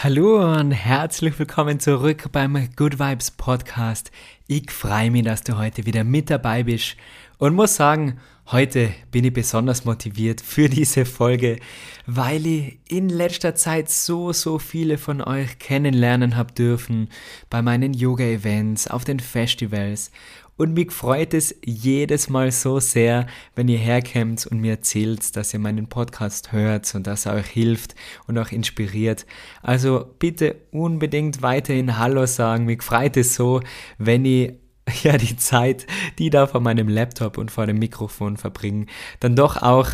Hallo und herzlich willkommen zurück beim Good Vibes Podcast. Ich freue mich, dass du heute wieder mit dabei bist und muss sagen, heute bin ich besonders motiviert für diese Folge, weil ich in letzter Zeit so, so viele von euch kennenlernen habe dürfen bei meinen Yoga-Events, auf den Festivals und mich freut es jedes Mal so sehr, wenn ihr herkommt und mir erzählt, dass ihr meinen Podcast hört und dass er euch hilft und auch inspiriert. Also bitte unbedingt weiterhin Hallo sagen. Mich freut es so, wenn ich ja die Zeit, die da vor meinem Laptop und vor dem Mikrofon verbringen, dann doch auch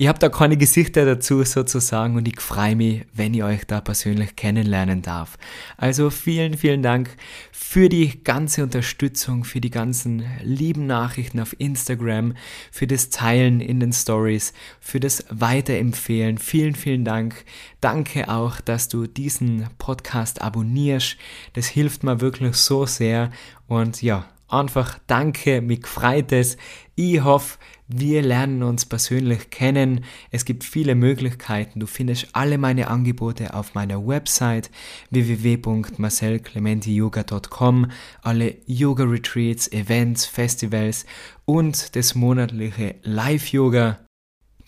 ich habe da keine Gesichter dazu sozusagen und ich freue mich, wenn ich euch da persönlich kennenlernen darf. Also vielen, vielen Dank für die ganze Unterstützung, für die ganzen lieben Nachrichten auf Instagram, für das Teilen in den Stories, für das Weiterempfehlen. Vielen, vielen Dank. Danke auch, dass du diesen Podcast abonnierst. Das hilft mir wirklich so sehr und ja, einfach danke, mich freut es. Ich hoffe, wir lernen uns persönlich kennen. Es gibt viele Möglichkeiten. Du findest alle meine Angebote auf meiner Website www.marcelclementiyoga.com, alle Yoga Retreats, Events, Festivals und das monatliche Live Yoga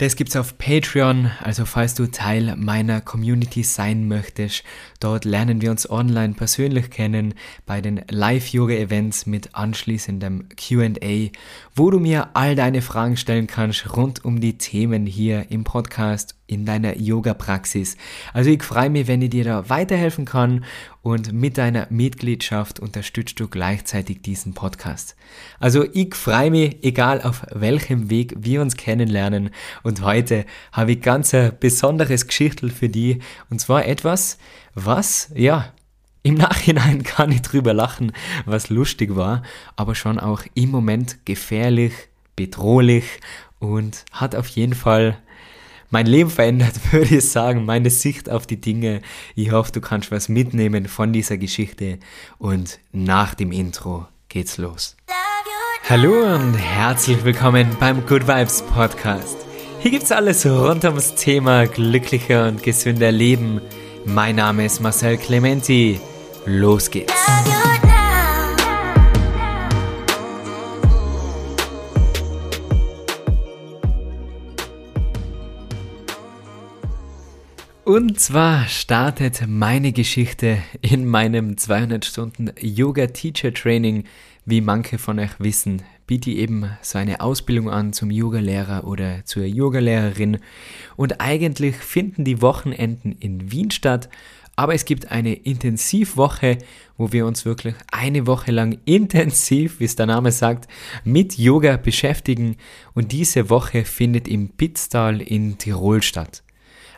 das gibt's auf Patreon, also falls du Teil meiner Community sein möchtest, dort lernen wir uns online persönlich kennen bei den Live-Yoga-Events mit anschließendem QA, wo du mir all deine Fragen stellen kannst rund um die Themen hier im Podcast in deiner Yoga-Praxis. Also ich freue mich, wenn ich dir da weiterhelfen kann und mit deiner Mitgliedschaft unterstützt du gleichzeitig diesen Podcast. Also ich freue mich, egal auf welchem Weg wir uns kennenlernen und heute habe ich ganz ein besonderes Geschichtel für dich und zwar etwas, was, ja, im Nachhinein kann ich drüber lachen, was lustig war, aber schon auch im Moment gefährlich, bedrohlich und hat auf jeden Fall mein Leben verändert, würde ich sagen, meine Sicht auf die Dinge. Ich hoffe, du kannst was mitnehmen von dieser Geschichte und nach dem Intro geht's los. Hallo und herzlich willkommen beim Good Vibes Podcast. Hier gibt's alles rund ums Thema glücklicher und gesünder Leben. Mein Name ist Marcel Clementi. Los geht's. Und zwar startet meine Geschichte in meinem 200 Stunden Yoga Teacher Training. Wie manche von euch wissen, biete ich eben so eine Ausbildung an zum Yogalehrer oder zur Yogalehrerin. Und eigentlich finden die Wochenenden in Wien statt. Aber es gibt eine Intensivwoche, wo wir uns wirklich eine Woche lang intensiv, wie es der Name sagt, mit Yoga beschäftigen. Und diese Woche findet im Pitztal in Tirol statt.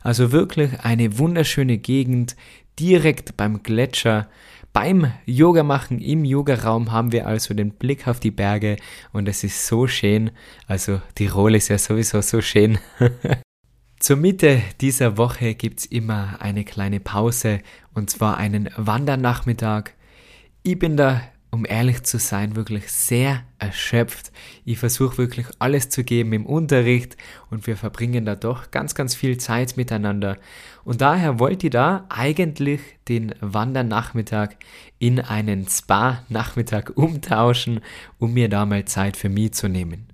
Also wirklich eine wunderschöne Gegend, direkt beim Gletscher. Beim Yoga machen im Yogaraum haben wir also den Blick auf die Berge und es ist so schön. Also Tirol ist ja sowieso so schön. Zur Mitte dieser Woche gibt's immer eine kleine Pause und zwar einen Wandernachmittag. Ich bin da um ehrlich zu sein, wirklich sehr erschöpft. Ich versuche wirklich alles zu geben im Unterricht und wir verbringen da doch ganz, ganz viel Zeit miteinander. Und daher wollte ich da eigentlich den Wandernachmittag in einen Spa-Nachmittag umtauschen, um mir da mal Zeit für mich zu nehmen.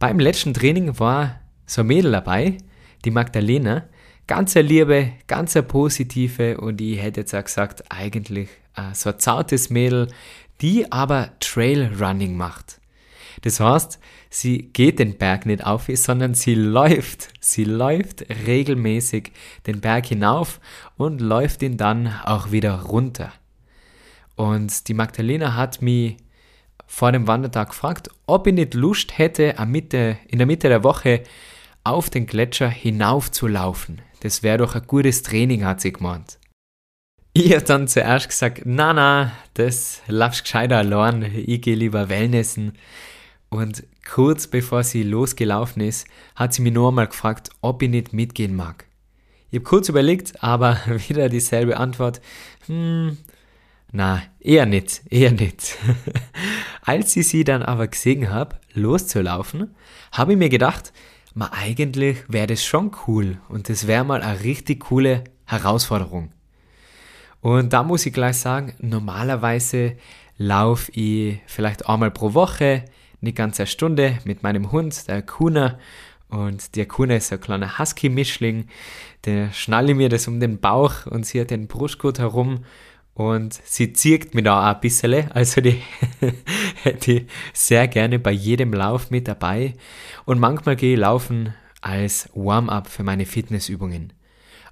Beim letzten Training war so ein Mädel dabei, die Magdalena, ganz eine liebe, ganz eine positive und ich hätte jetzt auch gesagt, eigentlich äh, so ein zartes Mädel, die aber Trailrunning macht. Das heißt, sie geht den Berg nicht auf, sondern sie läuft. Sie läuft regelmäßig den Berg hinauf und läuft ihn dann auch wieder runter. Und die Magdalena hat mich vor dem Wandertag gefragt, ob ich nicht Lust hätte, in der Mitte der Woche auf den Gletscher hinauf zu laufen. Das wäre doch ein gutes Training, hat sie gemeint. Ich habe dann zuerst gesagt, na na, das laufst gescheiter allein, ich gehe lieber Wellnessen. Und kurz bevor sie losgelaufen ist, hat sie mich nur einmal gefragt, ob ich nicht mitgehen mag. Ich habe kurz überlegt, aber wieder dieselbe Antwort. Hm, na, eher nicht, eher nicht. Als ich sie dann aber gesehen habe, loszulaufen, habe ich mir gedacht, ma eigentlich wäre das schon cool und das wäre mal eine richtig coole Herausforderung. Und da muss ich gleich sagen, normalerweise laufe ich vielleicht einmal pro Woche eine ganze Stunde mit meinem Hund, der Kuna. Und der Kuna ist ein kleiner Husky-Mischling. Der schnalle mir das um den Bauch und sie hat den Brustgurt herum und sie zirkt mir da auch ein bisschen. Also die hätte ich sehr gerne bei jedem Lauf mit dabei. Und manchmal gehe ich laufen als Warm-up für meine Fitnessübungen.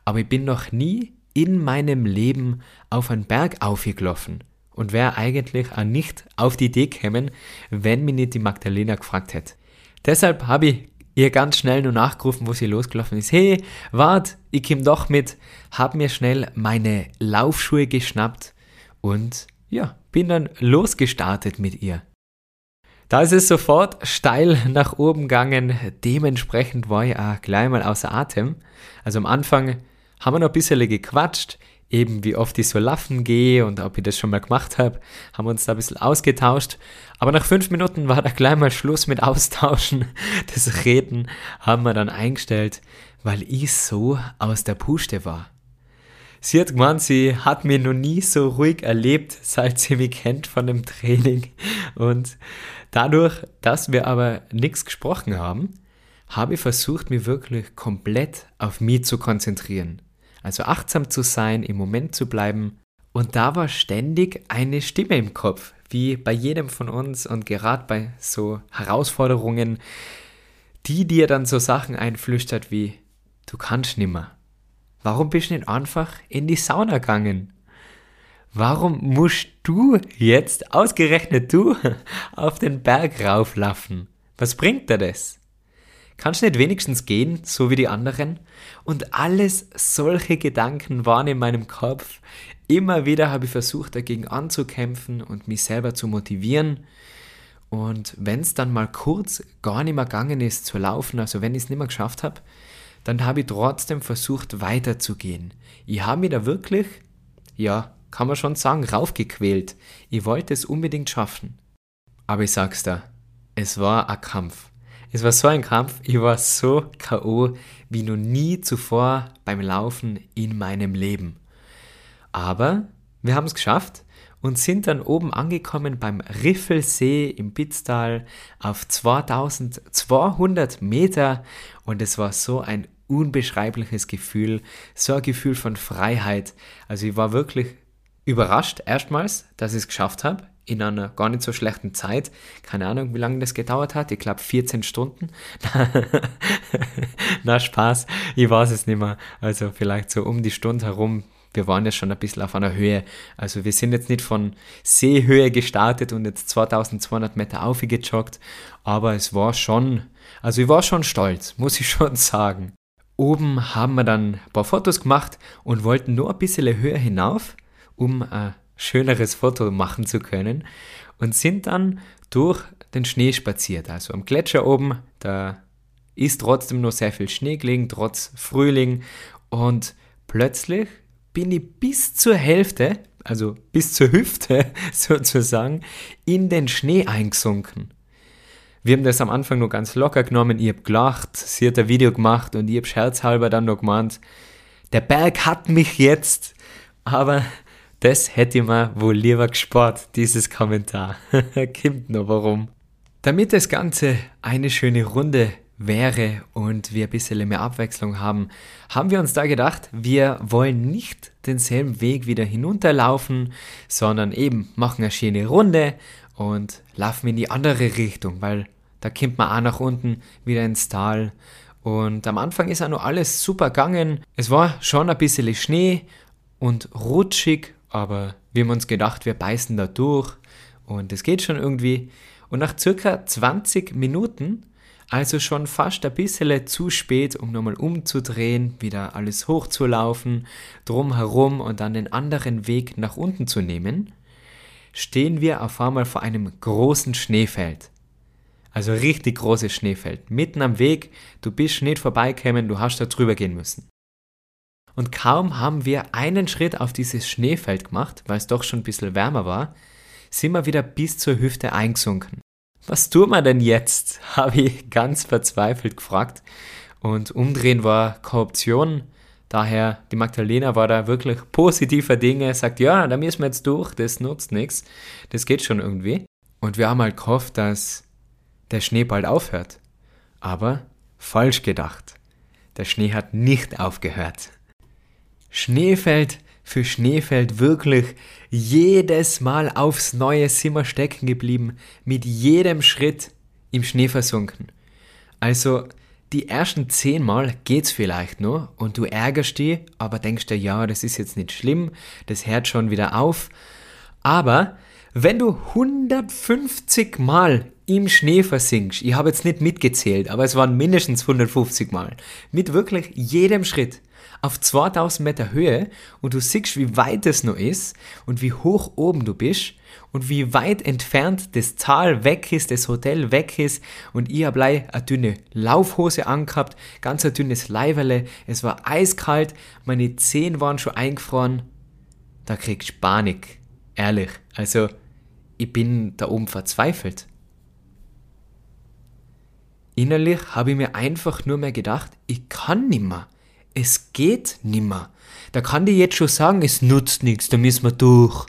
Aber ich bin noch nie in meinem Leben auf einen Berg aufgelaufen und wäre eigentlich auch nicht auf die Idee gekommen, wenn mich nicht die Magdalena gefragt hätte. Deshalb habe ich ihr ganz schnell nur nachgerufen, wo sie losgelaufen ist. Hey, wart, ich komm doch mit, hab mir schnell meine Laufschuhe geschnappt und ja, bin dann losgestartet mit ihr. Da ist es sofort steil nach oben gegangen, dementsprechend war ich auch gleich mal außer Atem. Also am Anfang haben wir noch ein bisschen gequatscht, eben wie oft ich so laufen gehe und ob ich das schon mal gemacht habe, haben wir uns da ein bisschen ausgetauscht. Aber nach fünf Minuten war da gleich mal Schluss mit Austauschen. Das Reden haben wir dann eingestellt, weil ich so aus der Puste war. Sie hat gemeint, sie hat mich noch nie so ruhig erlebt, seit sie mich kennt von dem Training. Und dadurch, dass wir aber nichts gesprochen haben, habe ich versucht, mich wirklich komplett auf mich zu konzentrieren. Also achtsam zu sein, im Moment zu bleiben. Und da war ständig eine Stimme im Kopf, wie bei jedem von uns und gerade bei so Herausforderungen, die dir dann so Sachen einflüstert wie, du kannst nimmer. Warum bist du nicht einfach in die Sauna gegangen? Warum musst du jetzt, ausgerechnet du, auf den Berg rauflaufen? Was bringt dir das? Kannst du nicht wenigstens gehen, so wie die anderen? Und alles solche Gedanken waren in meinem Kopf. Immer wieder habe ich versucht, dagegen anzukämpfen und mich selber zu motivieren. Und wenn es dann mal kurz gar nicht mehr gegangen ist zu laufen, also wenn ich es nicht mehr geschafft habe, dann habe ich trotzdem versucht weiterzugehen. Ich habe mich da wirklich, ja, kann man schon sagen, raufgequält. Ich wollte es unbedingt schaffen. Aber ich sag's da, es war ein Kampf. Es war so ein Kampf, ich war so KO wie noch nie zuvor beim Laufen in meinem Leben. Aber wir haben es geschafft und sind dann oben angekommen beim Riffelsee im Pitztal auf 2200 Meter und es war so ein unbeschreibliches Gefühl, so ein Gefühl von Freiheit. Also ich war wirklich überrascht erstmals, dass ich es geschafft habe in einer gar nicht so schlechten Zeit. Keine Ahnung, wie lange das gedauert hat. Ich glaube 14 Stunden. Na Spaß, ich weiß es nicht mehr. Also vielleicht so um die Stunde herum. Wir waren ja schon ein bisschen auf einer Höhe. Also wir sind jetzt nicht von Seehöhe gestartet und jetzt 2200 Meter aufgejoggt. Aber es war schon, also ich war schon stolz, muss ich schon sagen. Oben haben wir dann ein paar Fotos gemacht und wollten nur ein bisschen höher hinauf, um äh, schöneres Foto machen zu können und sind dann durch den Schnee spaziert. Also am Gletscher oben, da ist trotzdem noch sehr viel Schnee gelegen, trotz Frühling und plötzlich bin ich bis zur Hälfte, also bis zur Hüfte sozusagen, in den Schnee eingesunken. Wir haben das am Anfang nur ganz locker genommen, ich habe gelacht, sie hat ein Video gemacht und ich habe scherzhalber dann noch gemeint, der Berg hat mich jetzt, aber das hätte ich mir wohl lieber gespart, dieses Kommentar. Kimmt noch warum. Damit das Ganze eine schöne Runde wäre und wir ein bisschen mehr Abwechslung haben, haben wir uns da gedacht, wir wollen nicht denselben Weg wieder hinunterlaufen, sondern eben machen eine schöne Runde und laufen in die andere Richtung, weil da kommt man auch nach unten wieder ins Tal. Und am Anfang ist auch noch alles super gegangen. Es war schon ein bisschen Schnee und rutschig aber wir haben uns gedacht, wir beißen da durch und es geht schon irgendwie. Und nach circa 20 Minuten, also schon fast ein bisschen zu spät, um nochmal umzudrehen, wieder alles hochzulaufen, drumherum und dann den anderen Weg nach unten zu nehmen, stehen wir auf einmal vor einem großen Schneefeld. Also richtig großes Schneefeld. Mitten am Weg, du bist nicht vorbeikämen, du hast da drüber gehen müssen. Und kaum haben wir einen Schritt auf dieses Schneefeld gemacht, weil es doch schon ein bisschen wärmer war, sind wir wieder bis zur Hüfte eingesunken. Was tun wir denn jetzt? habe ich ganz verzweifelt gefragt. Und umdrehen war keine Option. Daher, die Magdalena war da wirklich positiver Dinge, sagt, ja, da müssen wir jetzt durch, das nutzt nichts, das geht schon irgendwie. Und wir haben halt gehofft, dass der Schnee bald aufhört. Aber falsch gedacht. Der Schnee hat nicht aufgehört. Schneefeld für Schneefeld wirklich jedes Mal aufs Neue wir stecken geblieben, mit jedem Schritt im Schnee versunken. Also die ersten zehn Mal geht's vielleicht nur und du ärgerst dich, aber denkst dir, ja, das ist jetzt nicht schlimm, das hört schon wieder auf. Aber wenn du 150 Mal im Schnee versinkst, ich habe jetzt nicht mitgezählt, aber es waren mindestens 150 Mal, mit wirklich jedem Schritt, auf 2000 Meter Höhe und du siehst, wie weit es noch ist und wie hoch oben du bist und wie weit entfernt das Tal weg ist, das Hotel weg ist. Und ich habe eine dünne Laufhose angehabt, ganz ein dünnes Leiberle, es war eiskalt, meine Zehen waren schon eingefroren, da kriegst du Panik, ehrlich, also ich bin da oben verzweifelt. Innerlich habe ich mir einfach nur mehr gedacht, ich kann nimmer es geht nimmer. Da kann die jetzt schon sagen, es nutzt nichts, da müssen wir durch.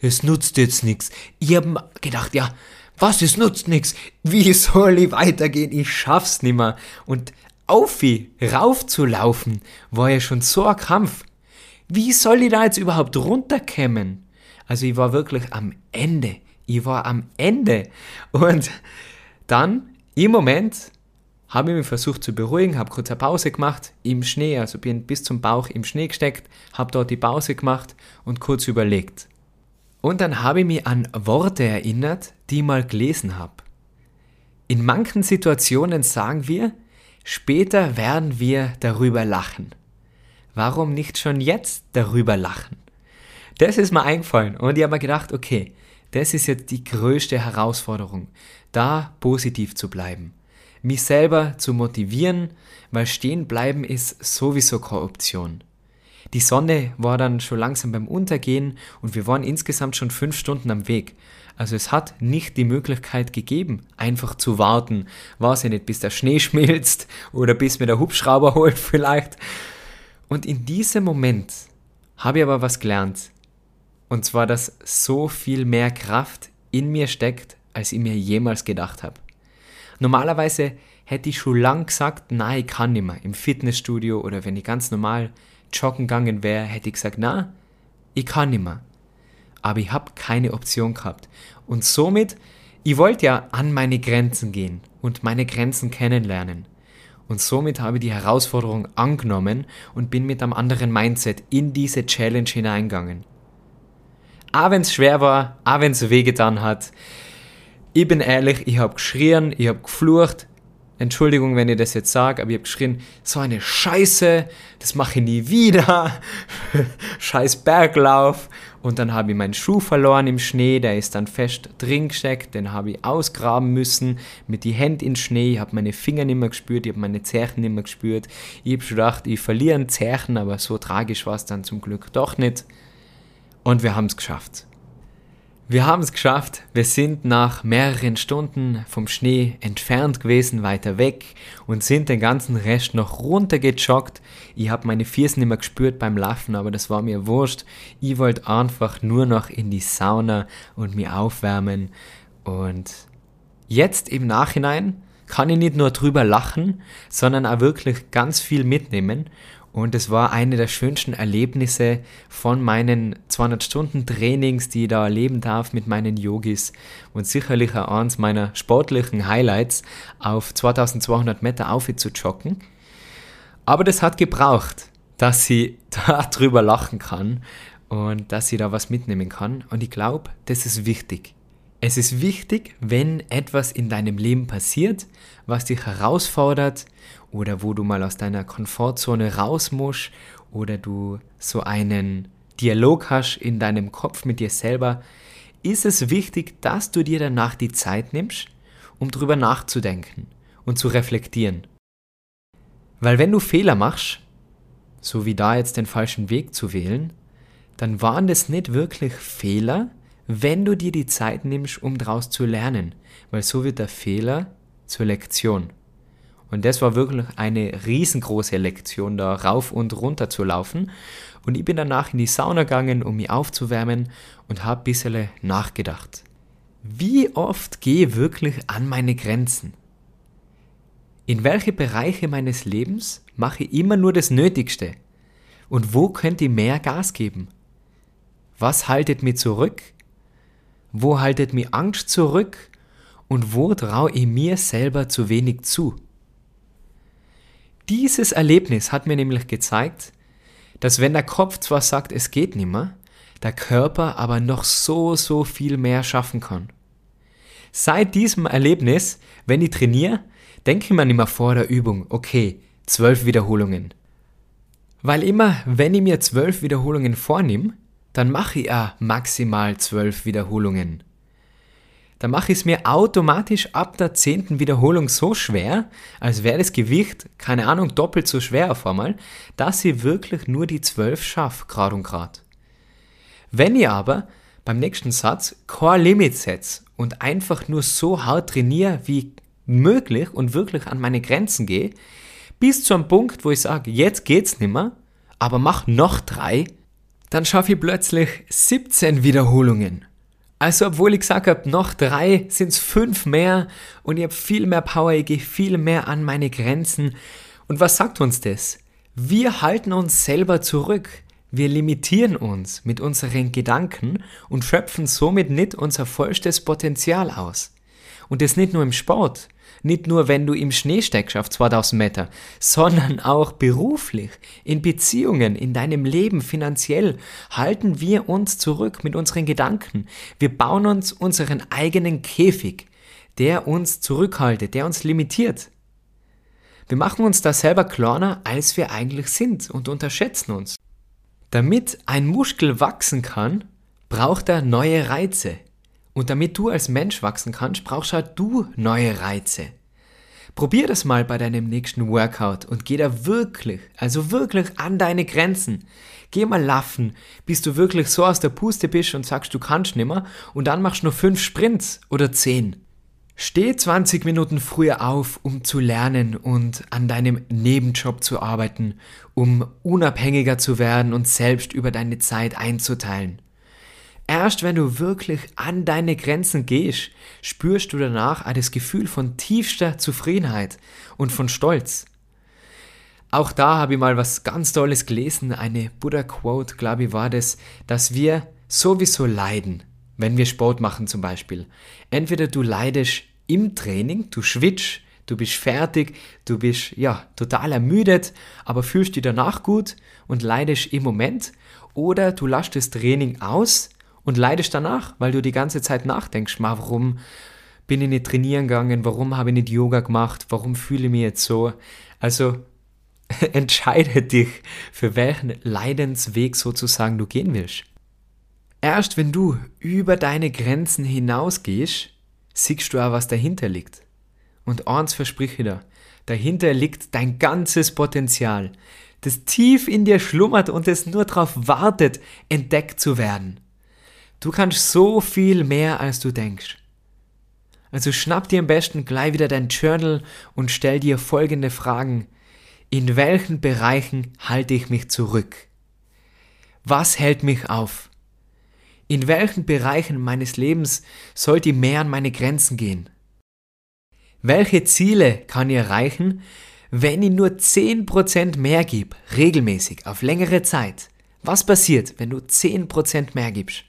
Es nutzt jetzt nichts. Ich hab gedacht, ja, was, es nutzt nichts. Wie soll ich weitergehen? Ich schaff's nimmer. Und auf wie raufzulaufen, war ja schon so ein Kampf. Wie soll ich da jetzt überhaupt runterkommen? Also ich war wirklich am Ende. Ich war am Ende. Und dann, im Moment, habe ich mich versucht zu beruhigen, habe kurz eine Pause gemacht im Schnee, also bin bis zum Bauch im Schnee gesteckt, habe dort die Pause gemacht und kurz überlegt. Und dann habe ich mich an Worte erinnert, die ich mal gelesen habe. In manchen Situationen sagen wir, später werden wir darüber lachen. Warum nicht schon jetzt darüber lachen? Das ist mir eingefallen und ich habe mir gedacht, okay, das ist jetzt die größte Herausforderung, da positiv zu bleiben mich selber zu motivieren, weil stehen bleiben ist sowieso keine Option. Die Sonne war dann schon langsam beim Untergehen und wir waren insgesamt schon fünf Stunden am Weg. Also es hat nicht die Möglichkeit gegeben, einfach zu warten, weiß ich nicht, bis der Schnee schmilzt oder bis mir der Hubschrauber holt vielleicht. Und in diesem Moment habe ich aber was gelernt. Und zwar, dass so viel mehr Kraft in mir steckt, als ich mir jemals gedacht habe. Normalerweise hätte ich schon lang gesagt, nein, ich kann nicht mehr. Im Fitnessstudio oder wenn ich ganz normal joggen gegangen wäre, hätte ich gesagt, na, ich kann nicht mehr. Aber ich habe keine Option gehabt. Und somit, ich wollte ja an meine Grenzen gehen und meine Grenzen kennenlernen. Und somit habe ich die Herausforderung angenommen und bin mit einem anderen Mindset in diese Challenge hineingegangen. Auch wenn es schwer war, auch wenn es wehgetan hat, ich bin ehrlich, ich habe geschrien, ich habe geflucht. Entschuldigung, wenn ich das jetzt sage, aber ich habe geschrien, so eine Scheiße, das mache ich nie wieder. Scheiß Berglauf. Und dann habe ich meinen Schuh verloren im Schnee, der ist dann fest drin gesteckt, den habe ich ausgraben müssen, mit die Hände in Schnee, ich habe meine Finger nicht mehr gespürt, ich habe meine Zerchen nicht mehr gespürt. Ich habe schon gedacht, ich verliere einen Zerchen, aber so tragisch war es dann zum Glück doch nicht. Und wir haben es geschafft. Wir haben es geschafft. Wir sind nach mehreren Stunden vom Schnee entfernt gewesen, weiter weg und sind den ganzen Rest noch runtergejoggt. Ich habe meine Füße nicht mehr gespürt beim Laufen, aber das war mir wurscht. Ich wollte einfach nur noch in die Sauna und mich aufwärmen. Und jetzt im Nachhinein kann ich nicht nur drüber lachen, sondern auch wirklich ganz viel mitnehmen und es war eine der schönsten Erlebnisse von meinen 200 Stunden Trainings, die ich da erleben darf mit meinen Yogis. Und sicherlich auch eines meiner sportlichen Highlights, auf 2200 Meter auf zu joggen. Aber das hat gebraucht, dass sie da drüber lachen kann und dass sie da was mitnehmen kann. Und ich glaube, das ist wichtig. Es ist wichtig, wenn etwas in deinem Leben passiert, was dich herausfordert oder wo du mal aus deiner Komfortzone raus musst oder du so einen Dialog hast in deinem Kopf mit dir selber, ist es wichtig, dass du dir danach die Zeit nimmst, um drüber nachzudenken und zu reflektieren. Weil wenn du Fehler machst, so wie da jetzt den falschen Weg zu wählen, dann waren das nicht wirklich Fehler, wenn du dir die Zeit nimmst, um daraus zu lernen, weil so wird der Fehler zur Lektion. Und das war wirklich eine riesengroße Lektion, da rauf und runter zu laufen. Und ich bin danach in die Sauna gegangen, um mich aufzuwärmen und habe ein bisschen nachgedacht. Wie oft gehe ich wirklich an meine Grenzen? In welche Bereiche meines Lebens mache ich immer nur das Nötigste? Und wo könnte ich mehr Gas geben? Was haltet mich zurück? Wo haltet mich Angst zurück? Und wo traue ich mir selber zu wenig zu? Dieses Erlebnis hat mir nämlich gezeigt, dass wenn der Kopf zwar sagt, es geht nimmer, der Körper aber noch so, so viel mehr schaffen kann. Seit diesem Erlebnis, wenn ich trainiere, denke ich mir nicht vor der Übung, okay, zwölf Wiederholungen. Weil immer, wenn ich mir zwölf Wiederholungen vornehme, dann mache ich ja maximal zwölf Wiederholungen dann mache ich es mir automatisch ab der zehnten Wiederholung so schwer, als wäre das Gewicht, keine Ahnung, doppelt so schwer auf einmal, dass ich wirklich nur die zwölf schaffe, grad und grad. Wenn ich aber beim nächsten Satz Core Limit setze und einfach nur so hart trainiere wie möglich und wirklich an meine Grenzen gehe, bis zu einem Punkt, wo ich sage, jetzt geht's nimmer, aber mach noch drei, dann schaffe ich plötzlich 17 Wiederholungen also obwohl ich gesagt habe, noch drei sind es fünf mehr und ich habe viel mehr Power, ich gehe viel mehr an meine Grenzen. Und was sagt uns das? Wir halten uns selber zurück. Wir limitieren uns mit unseren Gedanken und schöpfen somit nicht unser vollstes Potenzial aus. Und das nicht nur im Sport, nicht nur, wenn du im Schnee steckst auf 2000 Meter, sondern auch beruflich, in Beziehungen, in deinem Leben, finanziell, halten wir uns zurück mit unseren Gedanken. Wir bauen uns unseren eigenen Käfig, der uns zurückhaltet, der uns limitiert. Wir machen uns da selber kleiner, als wir eigentlich sind und unterschätzen uns. Damit ein Muskel wachsen kann, braucht er neue Reize. Und damit du als Mensch wachsen kannst, brauchst halt du neue Reize. Probier das mal bei deinem nächsten Workout und geh da wirklich, also wirklich an deine Grenzen. Geh mal laufen, bis du wirklich so aus der Puste bist und sagst, du kannst nimmer und dann machst du nur fünf Sprints oder zehn. Steh 20 Minuten früher auf, um zu lernen und an deinem Nebenjob zu arbeiten, um unabhängiger zu werden und selbst über deine Zeit einzuteilen. Erst wenn du wirklich an deine Grenzen gehst, spürst du danach das Gefühl von tiefster Zufriedenheit und von Stolz. Auch da habe ich mal was ganz Tolles gelesen, eine Buddha-Quote, glaube ich, war das, dass wir sowieso leiden, wenn wir Sport machen zum Beispiel. Entweder du leidest im Training, du schwitzt, du bist fertig, du bist ja total ermüdet, aber fühlst dich danach gut und leidest im Moment, oder du lässt das Training aus und leidest danach, weil du die ganze Zeit nachdenkst, mal, warum bin ich nicht trainieren gegangen, warum habe ich nicht Yoga gemacht, warum fühle ich mich jetzt so. Also entscheide dich, für welchen Leidensweg sozusagen du gehen willst. Erst wenn du über deine Grenzen hinausgehst, siehst du auch, was dahinter liegt. Und eins versprich ich dir, dahinter liegt dein ganzes Potenzial, das tief in dir schlummert und es nur darauf wartet, entdeckt zu werden. Du kannst so viel mehr, als du denkst. Also schnapp dir am besten gleich wieder dein Journal und stell dir folgende Fragen. In welchen Bereichen halte ich mich zurück? Was hält mich auf? In welchen Bereichen meines Lebens sollte ich mehr an meine Grenzen gehen? Welche Ziele kann ich erreichen, wenn ich nur 10% mehr gebe, regelmäßig, auf längere Zeit? Was passiert, wenn du 10% mehr gibst?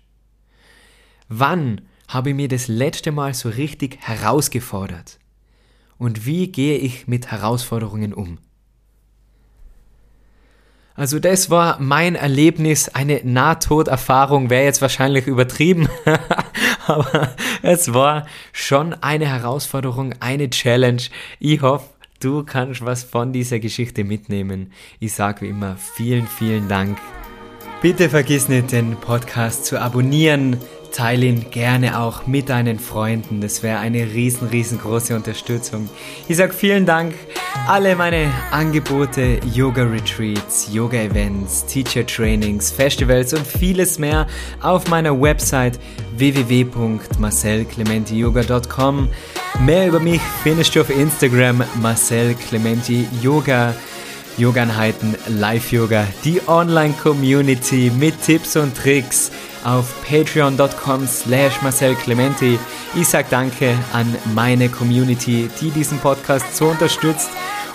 Wann habe ich mir das letzte Mal so richtig herausgefordert? Und wie gehe ich mit Herausforderungen um? Also das war mein Erlebnis, eine Nahtoderfahrung wäre jetzt wahrscheinlich übertrieben, aber es war schon eine Herausforderung, eine Challenge. Ich hoffe, du kannst was von dieser Geschichte mitnehmen. Ich sage wie immer vielen, vielen Dank. Bitte vergiss nicht, den Podcast zu abonnieren, Teile ihn gerne auch mit deinen Freunden. Das wäre eine riesen, riesengroße Unterstützung. Ich sage vielen Dank. Alle meine Angebote, Yoga-Retreats, Yoga-Events, Teacher-Trainings, Festivals und vieles mehr auf meiner Website www.marcelclementiyoga.com. Mehr über mich findest du auf Instagram Marcel Clementi Yoga. Yoga-Einheiten, Live-Yoga, die Online-Community mit Tipps und Tricks auf patreon.com slash Marcel Clementi. Ich sage danke an meine Community, die diesen Podcast so unterstützt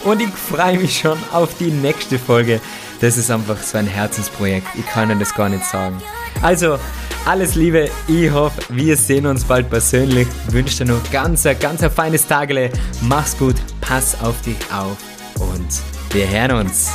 und ich freue mich schon auf die nächste Folge. Das ist einfach so ein Herzensprojekt, ich kann Ihnen das gar nicht sagen. Also, alles Liebe, ich hoffe, wir sehen uns bald persönlich. Ich wünsche dir noch ganz, ganz ein feines Tagele. Mach's gut, pass auf dich auf und wir hören uns.